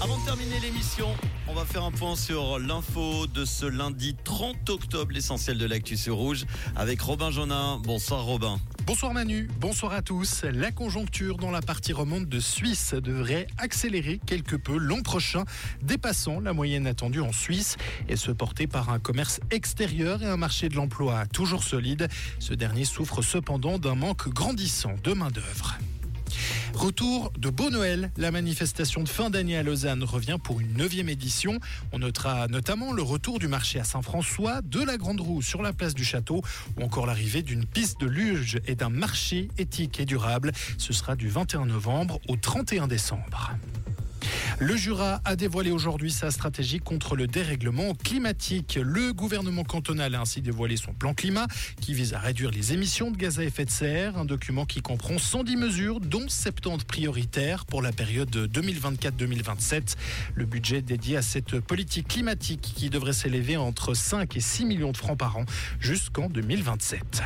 Avant de terminer l'émission, on va faire un point sur l'info de ce lundi 30 octobre, l'essentiel de l'actu sur Rouge, avec Robin Jonin. Bonsoir Robin. Bonsoir Manu, bonsoir à tous. La conjoncture dans la partie romande de Suisse devrait accélérer quelque peu l'an prochain, dépassant la moyenne attendue en Suisse et se porter par un commerce extérieur et un marché de l'emploi toujours solide. Ce dernier souffre cependant d'un manque grandissant de main-d'œuvre. Retour de Beau Noël. La manifestation de fin d'année à Lausanne revient pour une neuvième édition. On notera notamment le retour du marché à Saint-François, de la Grande Roue sur la place du Château ou encore l'arrivée d'une piste de luge et d'un marché éthique et durable. Ce sera du 21 novembre au 31 décembre. Le Jura a dévoilé aujourd'hui sa stratégie contre le dérèglement climatique. Le gouvernement cantonal a ainsi dévoilé son plan climat qui vise à réduire les émissions de gaz à effet de serre, un document qui comprend 110 mesures dont 70 prioritaires pour la période 2024-2027. Le budget dédié à cette politique climatique qui devrait s'élever entre 5 et 6 millions de francs par an jusqu'en 2027.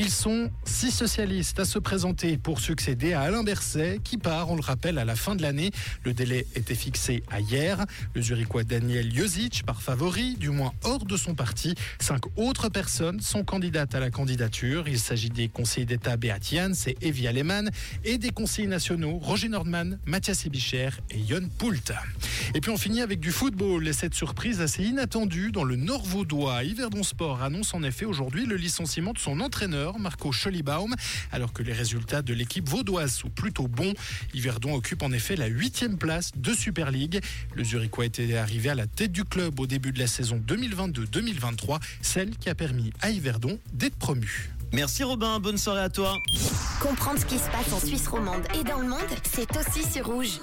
Ils sont six socialistes à se présenter pour succéder à Alain Berset, qui part, on le rappelle, à la fin de l'année. Le délai était fixé à hier. Le Zurichois Daniel Jozic par favori, du moins hors de son parti. Cinq autres personnes sont candidates à la candidature. Il s'agit des conseillers d'État Beat Jans et Evi Alemann et des conseillers nationaux Roger Nordman, Mathias Ebicher et Jon Poult. Et puis on finit avec du football et cette surprise assez inattendue dans le Nord Vaudois. Yverdon Sport annonce en effet aujourd'hui le licenciement de son entraîneur Marco Schollibaum alors que les résultats de l'équipe vaudoise sont plutôt bons. Yverdon occupe en effet la huitième place de Super League. Le Zurichois était arrivé à la tête du club au début de la saison 2022-2023, celle qui a permis à Yverdon d'être promu. Merci Robin, bonne soirée à toi. Comprendre ce qui se passe en Suisse romande et dans le monde, c'est aussi sur Rouge.